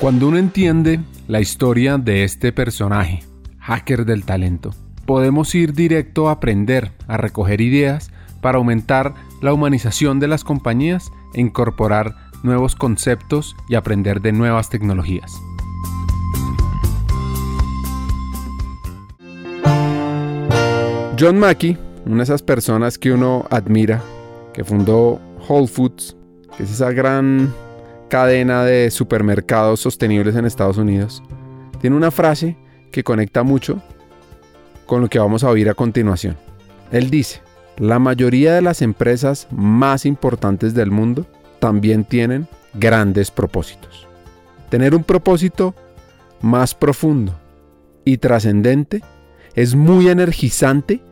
Cuando uno entiende la historia de este personaje, hacker del talento, podemos ir directo a aprender, a recoger ideas para aumentar la humanización de las compañías e incorporar nuevos conceptos y aprender de nuevas tecnologías. John Mackey, una de esas personas que uno admira, que fundó Whole Foods, que es esa gran cadena de supermercados sostenibles en Estados Unidos, tiene una frase que conecta mucho con lo que vamos a oír a continuación. Él dice, la mayoría de las empresas más importantes del mundo también tienen grandes propósitos. Tener un propósito más profundo y trascendente es muy energizante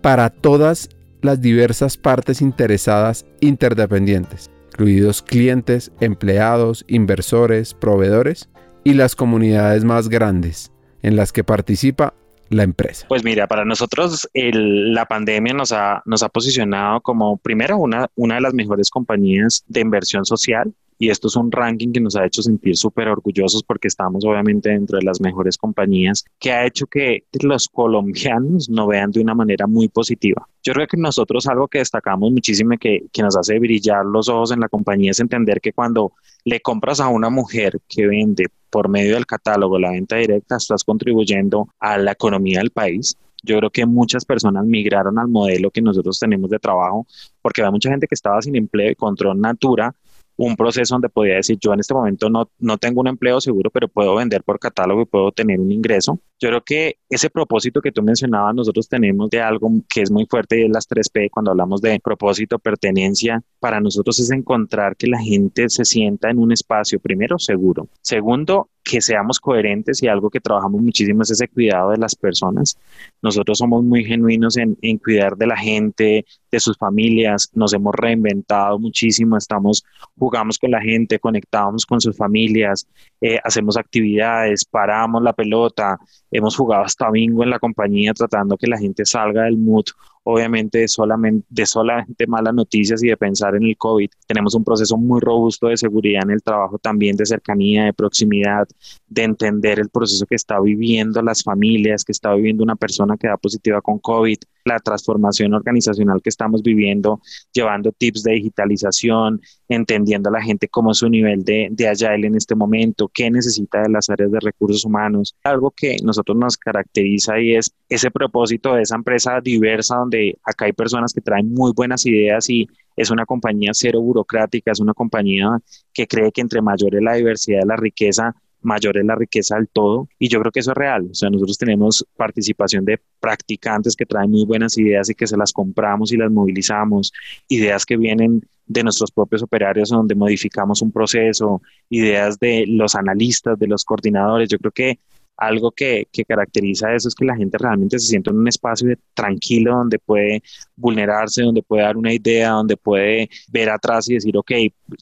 para todas las diversas partes interesadas interdependientes, incluidos clientes, empleados, inversores, proveedores y las comunidades más grandes en las que participa la empresa? Pues mira, para nosotros la pandemia nos ha, posicionado como primero una de las mejores compañías de inversión social y esto es un ranking que nos ha hecho sentir súper orgullosos porque estamos obviamente dentro de las mejores compañías, que ha hecho que los colombianos nos vean de una manera muy positiva. Yo creo que nosotros algo que destacamos muchísimo que, que nos hace brillar los ojos en la compañía es entender que cuando le compras a una mujer que vende por medio del catálogo, la venta directa, estás contribuyendo a la economía del país. Yo creo que muchas personas migraron al modelo que nosotros tenemos de trabajo porque había mucha gente que estaba sin empleo y control Natura un proceso donde podía decir, yo en este momento no, no tengo un empleo seguro, pero puedo vender por catálogo y puedo tener un ingreso. Yo creo que ese propósito que tú mencionabas, nosotros tenemos de algo que es muy fuerte y es las 3P, cuando hablamos de propósito, pertenencia, para nosotros es encontrar que la gente se sienta en un espacio, primero, seguro. Segundo, que seamos coherentes y algo que trabajamos muchísimo es ese cuidado de las personas. Nosotros somos muy genuinos en, cuidar de la gente, de sus familias, nos hemos reinventado muchísimo, estamos, jugamos con la gente, conectamos con sus familias, eh, hacemos actividades, paramos la pelota, hemos jugado hasta bingo en la compañía tratando que la gente salga del mood obviamente de solamente, de solamente malas noticias y de pensar en el COVID. Tenemos un proceso muy robusto de seguridad en el trabajo también, de cercanía, de proximidad, de entender el proceso que está viviendo las familias, que está viviendo una persona que da positiva con COVID, la transformación organizacional que estamos viviendo, llevando tips de digitalización, entendiendo a la gente cómo es su nivel de, de agile en este momento, qué necesita de las áreas de recursos humanos. Algo que nosotros nos caracteriza y es ese propósito de esa empresa diversa donde acá hay personas que traen muy buenas ideas y es una compañía cero burocrática, es una compañía que cree que entre mayor es la diversidad la riqueza, mayor es la riqueza del todo. Y yo creo que eso es real. O sea, nosotros tenemos participación de practicantes que traen muy buenas ideas y que se las compramos y las movilizamos. Ideas que vienen de nuestros propios operarios donde modificamos un proceso, ideas de los analistas, de los coordinadores. Yo creo que algo que, que, caracteriza eso es que la gente realmente se siente en un espacio tranquilo donde puede vulnerarse, donde puede dar una idea, donde puede ver atrás y decir, ok,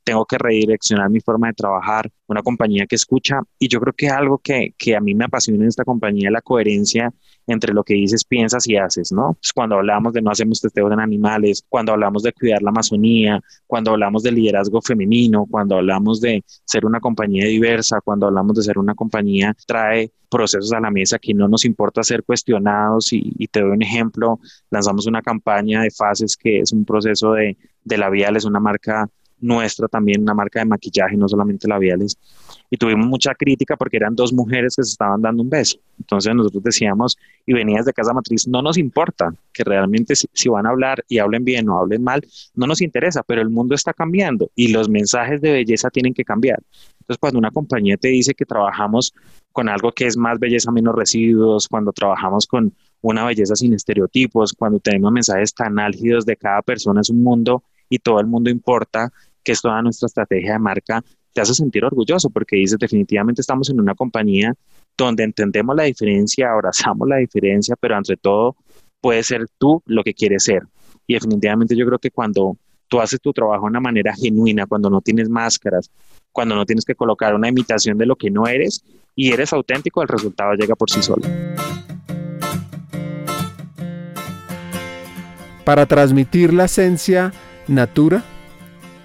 tengo que redireccionar mi forma de trabajar, una compañía que escucha. Y yo creo que algo que, que a mí me apasiona en esta compañía es la coherencia entre lo que dices, piensas y haces, ¿no? cuando hablamos de no hacemos testeos en animales, cuando hablamos de cuidar la Amazonía, cuando hablamos de liderazgo femenino, cuando hablamos de ser una compañía diversa, cuando hablamos de ser una compañía trae procesos a la mesa que no nos importa ser cuestionados y, y te doy un ejemplo, lanzamos una campaña de fases que es un proceso de, de labiales, una marca nuestra también, una marca de maquillaje, no solamente labiales, y tuvimos mucha crítica porque eran dos mujeres que se estaban dando un beso. Entonces nosotros decíamos, y venías de casa matriz, no nos importa que realmente si, van a hablar y hablen bien o hablen mal, no nos interesa, pero el mundo está cambiando y los mensajes de belleza tienen que cambiar. Entonces cuando una compañía te dice que trabajamos con algo que es más belleza, menos residuos, cuando trabajamos con una belleza sin estereotipos, cuando tenemos mensajes tan álgidos de cada persona es un mundo y todo el mundo importa, que es toda nuestra estrategia de marca, te hace sentir orgulloso porque dices definitivamente estamos en una compañía donde entendemos la diferencia, abrazamos la diferencia, pero entre todo puedes ser tú lo que quieres ser. Y definitivamente yo creo que cuando tú haces tu trabajo de una manera genuina, cuando no tienes máscaras, cuando no tienes que colocar una imitación de lo que no eres y eres auténtico, el resultado llega por sí solo. Para transmitir la esencia natura,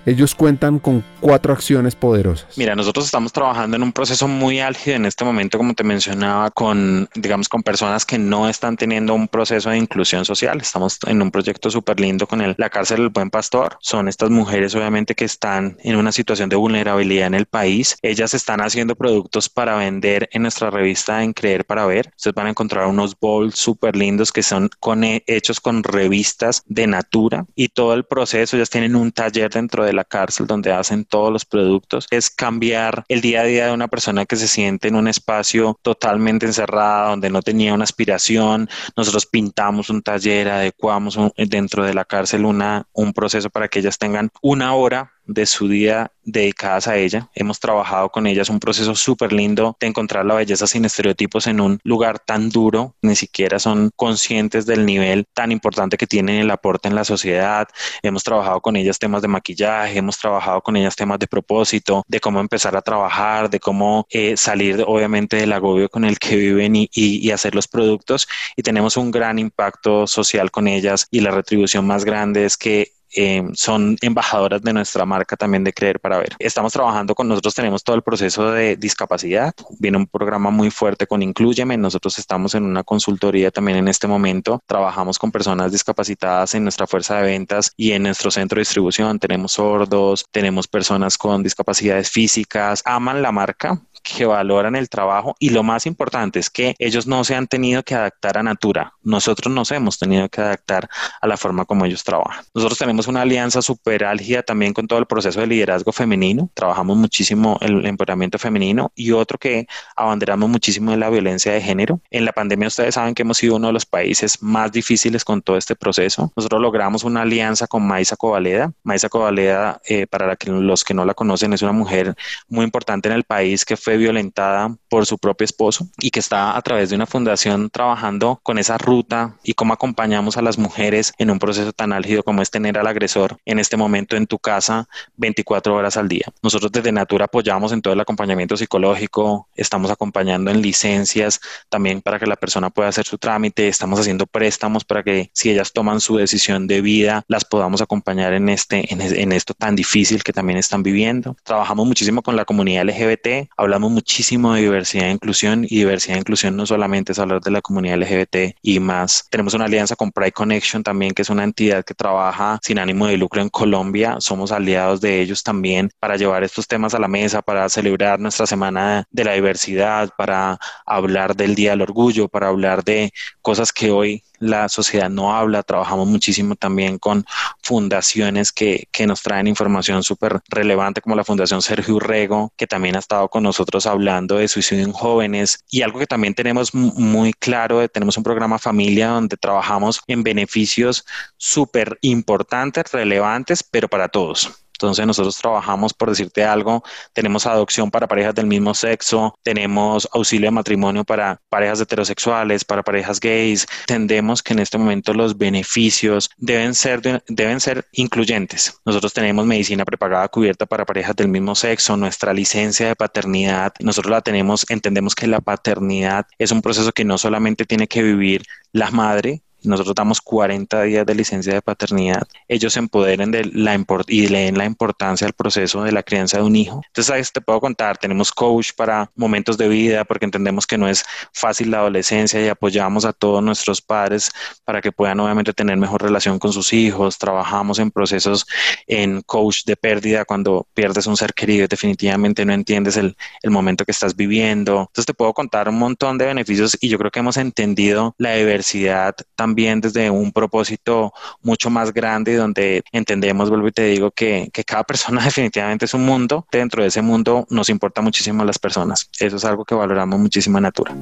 ellos cuentan con cuatro acciones poderosas. Mira, nosotros estamos trabajando en un proceso muy álgido en este momento, como te mencionaba, con, digamos, con personas que no están teniendo un proceso de inclusión social. Estamos en un proyecto súper lindo con el, la cárcel del buen pastor. Son estas mujeres, obviamente, que están en una situación de vulnerabilidad en el país. Ellas están haciendo productos para vender en nuestra revista En Creer para Ver. Ustedes van a encontrar unos bowls súper lindos que son con, hechos con revistas de Natura y todo el proceso. Ellas tienen un taller dentro de la cárcel donde hacen todos los productos, es cambiar el día a día de una persona que se siente en un espacio totalmente encerrada, donde no tenía una aspiración. Nosotros pintamos un taller, adecuamos dentro de la cárcel una, un proceso para que ellas tengan una hora de su día dedicadas a ella. Hemos trabajado con ellas un proceso súper lindo de encontrar la belleza sin estereotipos en un lugar tan duro, ni siquiera son conscientes del nivel tan importante que tienen el aporte en la sociedad. Hemos trabajado con ellas temas de maquillaje, hemos trabajado con ellas temas de propósito, de cómo empezar a trabajar, de cómo eh, salir obviamente del agobio con el que viven y, y hacer los productos. Y tenemos un gran impacto social con ellas y la retribución más grande es que eh, son embajadoras de nuestra marca también de Creer para Ver. Estamos trabajando con nosotros, tenemos todo el proceso de discapacidad, viene un programa muy fuerte con Incluyeme, nosotros estamos en una consultoría también en este momento, trabajamos con personas discapacitadas en nuestra fuerza de ventas y en nuestro centro de distribución, tenemos sordos, tenemos personas con discapacidades físicas, aman la marca, que valoran el trabajo y lo más importante es que ellos no se han tenido que adaptar a Natura. Nosotros nos hemos tenido que adaptar a la forma como ellos trabajan. Nosotros tenemos una alianza súper álgida también con todo el proceso de liderazgo femenino. Trabajamos muchísimo el empoderamiento femenino y otro que abanderamos muchísimo es la violencia de género. En la pandemia ustedes saben que hemos sido uno de los países más difíciles con todo este proceso. Nosotros logramos una alianza con Maisa Covaleda. Maisa Covaleda, eh, para los que no la conocen, es una mujer muy importante en el país que fue violentada por su propio esposo y que está a través de una fundación trabajando con esa ruta y cómo acompañamos a las mujeres en un proceso tan álgido como es tener al agresor en este momento en tu casa 24 horas al día. Nosotros desde Natura apoyamos en todo el acompañamiento psicológico, estamos acompañando en licencias también para que la persona pueda hacer su trámite, estamos haciendo préstamos para que si ellas toman su decisión de vida, las podamos acompañar en, este, en, en esto tan difícil que también están viviendo. Trabajamos muchísimo con la comunidad LGBT, hablamos muchísimo de diversidad e inclusión y diversidad e inclusión no solamente es hablar de la comunidad LGBT y más. Tenemos una alianza con Pride Connection también, que es una entidad que trabaja sin ánimo de lucro en Colombia. Somos aliados de ellos también para llevar estos temas a la mesa, para celebrar nuestra semana de la diversidad, para hablar del Día del Orgullo, para hablar de cosas que hoy la sociedad no habla. Trabajamos muchísimo también con fundaciones que, que nos traen información súper relevante, como la Fundación Sergio Urrego, que también ha estado con nosotros hablando de suicidio en jóvenes. Y algo que también tenemos muy claro, tenemos un programa familia donde trabajamos en beneficios súper importantes, relevantes, pero para todos. Entonces nosotros trabajamos, por decirte algo, tenemos adopción para parejas del mismo sexo, tenemos auxilio de matrimonio para parejas heterosexuales, para parejas gays. Entendemos que en este momento los beneficios deben ser, deben ser incluyentes. Nosotros tenemos medicina prepagada cubierta para parejas del mismo sexo, nuestra licencia de paternidad, nosotros la tenemos, entendemos que la paternidad es un proceso que no solamente tiene que vivir la madre, nosotros damos 40 días de licencia de paternidad, ellos se empoderen de la y leen la importancia del proceso de la crianza de un hijo. Entonces, te puedo contar, tenemos coach para momentos de vida porque entendemos que no es fácil la adolescencia y apoyamos a todos nuestros padres para que puedan obviamente tener mejor relación con sus hijos. Trabajamos en procesos en coach de pérdida cuando pierdes un ser querido, definitivamente no entiendes el, el momento que estás viviendo. Entonces, te puedo contar un montón de beneficios y yo creo que hemos entendido la diversidad también también desde un propósito mucho más grande donde entendemos, vuelvo y te digo, que, cada persona definitivamente es un mundo. Dentro de ese mundo nos importa muchísimo las personas. Eso es algo que valoramos muchísimo en Natura.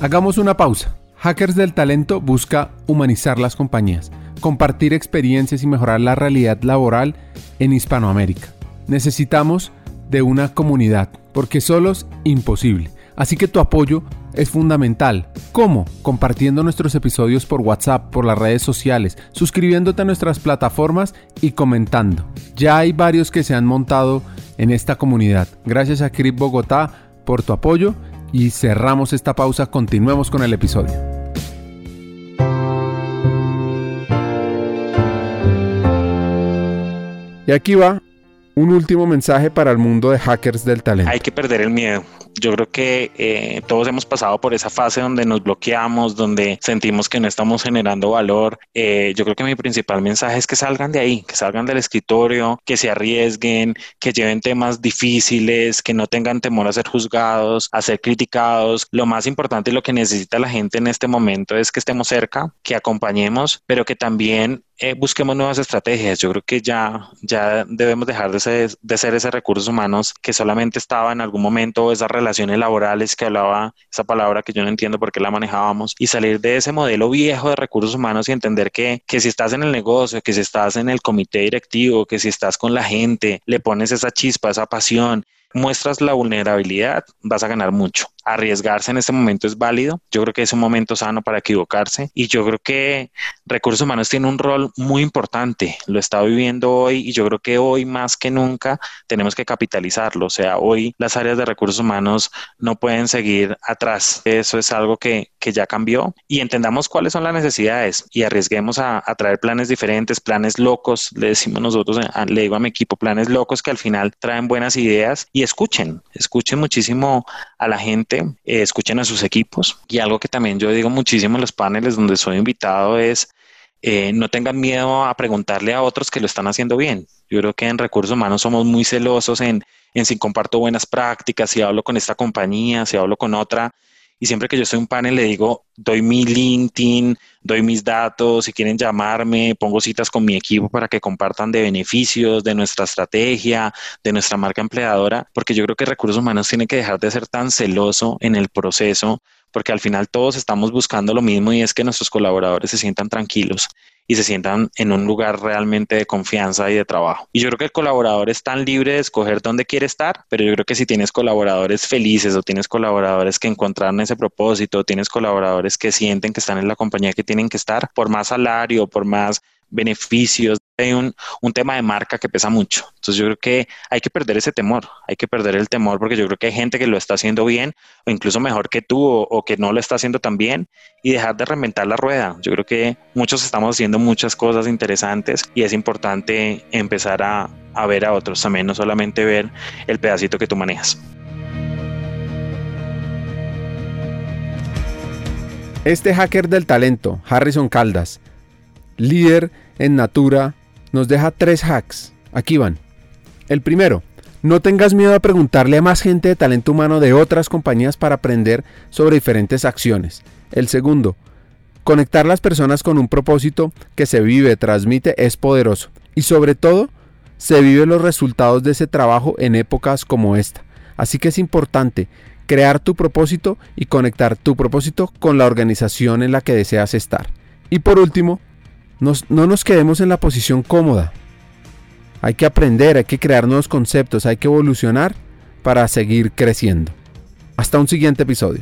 Hagamos una pausa. Hackers del Talento busca humanizar las compañías, compartir experiencias y mejorar la realidad laboral en Hispanoamérica. Necesitamos de una comunidad, porque solos imposible. Así que tu apoyo es fundamental. ¿Cómo? Compartiendo nuestros episodios por WhatsApp, por las redes sociales, suscribiéndote a nuestras plataformas y comentando. Ya hay varios que se han montado en esta comunidad. Gracias a Crip Bogotá por tu apoyo y cerramos esta pausa. Continuemos con el episodio. Y aquí va un último mensaje para el mundo de hackers del talento. Hay que perder el miedo. Yo creo que eh, todos hemos pasado por esa fase donde nos bloqueamos, donde sentimos que no estamos generando valor. Eh, yo creo que mi principal mensaje es que salgan de ahí, que salgan del escritorio, que se arriesguen, que lleven temas difíciles, que no tengan temor a ser juzgados, a ser criticados. Lo más importante y lo que necesita la gente en este momento es que estemos cerca, que acompañemos, pero que también eh, busquemos nuevas estrategias. Yo creo que ya, ya debemos dejar de ser, de ser ese recursos humanos que solamente estaba en algún momento esa relaciones laborales que hablaba esa palabra que yo no entiendo por qué la manejábamos y salir de ese modelo viejo de recursos humanos y entender que, que si estás en el negocio, que si estás en el comité directivo, que si estás con la gente, le pones esa chispa, esa pasión, muestras la vulnerabilidad, vas a ganar mucho arriesgarse en este momento es válido. Yo creo que es un momento sano para equivocarse y yo creo que recursos humanos tiene un rol muy importante. Lo está viviendo hoy y yo creo que hoy más que nunca tenemos que capitalizarlo. O sea, hoy las áreas de recursos humanos no pueden seguir atrás. Eso es algo que, que ya cambió y entendamos cuáles son las necesidades y arriesguemos a, a traer planes diferentes, planes locos. Le decimos nosotros, le digo a mi equipo, planes locos que al final traen buenas ideas y escuchen, escuchen muchísimo a la gente eh, escuchen a sus equipos. Y algo que también yo digo muchísimo en los paneles donde soy invitado es eh, no tengan miedo a preguntarle a otros que lo están haciendo bien. Yo creo que en recursos humanos somos muy celosos en, en si comparto buenas prácticas, si hablo con esta compañía, si hablo con otra. Y siempre que yo estoy en un panel le digo, doy mi LinkedIn, doy mis datos, si quieren llamarme, pongo citas con mi equipo para que compartan de beneficios, de nuestra estrategia, de nuestra marca empleadora, porque yo creo que recursos humanos tiene que dejar de ser tan celoso en el proceso, porque al final todos estamos buscando lo mismo y es que nuestros colaboradores se sientan tranquilos y se sientan en un lugar realmente de confianza y de trabajo. Y yo creo que el colaborador es tan libre de escoger dónde quiere estar, pero yo creo que si tienes colaboradores felices o tienes colaboradores que encontraron ese propósito, tienes colaboradores que sienten que están en la compañía que tienen que estar, por más salario, por más beneficios, hay un, un, tema de marca que pesa mucho. Entonces yo creo que hay que perder ese temor, hay que perder el temor porque yo creo que hay gente que lo está haciendo bien o incluso mejor que tú o, que no lo está haciendo tan bien y dejar de reinventar la rueda. Yo creo que muchos estamos haciendo muchas cosas interesantes y es importante empezar a, a ver a otros también, no solamente ver el pedacito que tú manejas. Este hacker del talento, Harrison Caldas, líder en Natura, nos deja tres hacks. Aquí van. El primero, no tengas miedo a preguntarle a más gente de talento humano de otras compañías para aprender sobre diferentes acciones. El segundo, conectar las personas con un propósito que se vive, transmite, es poderoso. Y sobre todo, se viven los resultados de ese trabajo en épocas como esta. Así que es importante crear tu propósito y conectar tu propósito con la organización en la que deseas estar. Y por último, no nos quedemos en la posición cómoda. Hay que aprender, hay que crear nuevos conceptos, hay que evolucionar para seguir creciendo. Hasta un siguiente episodio.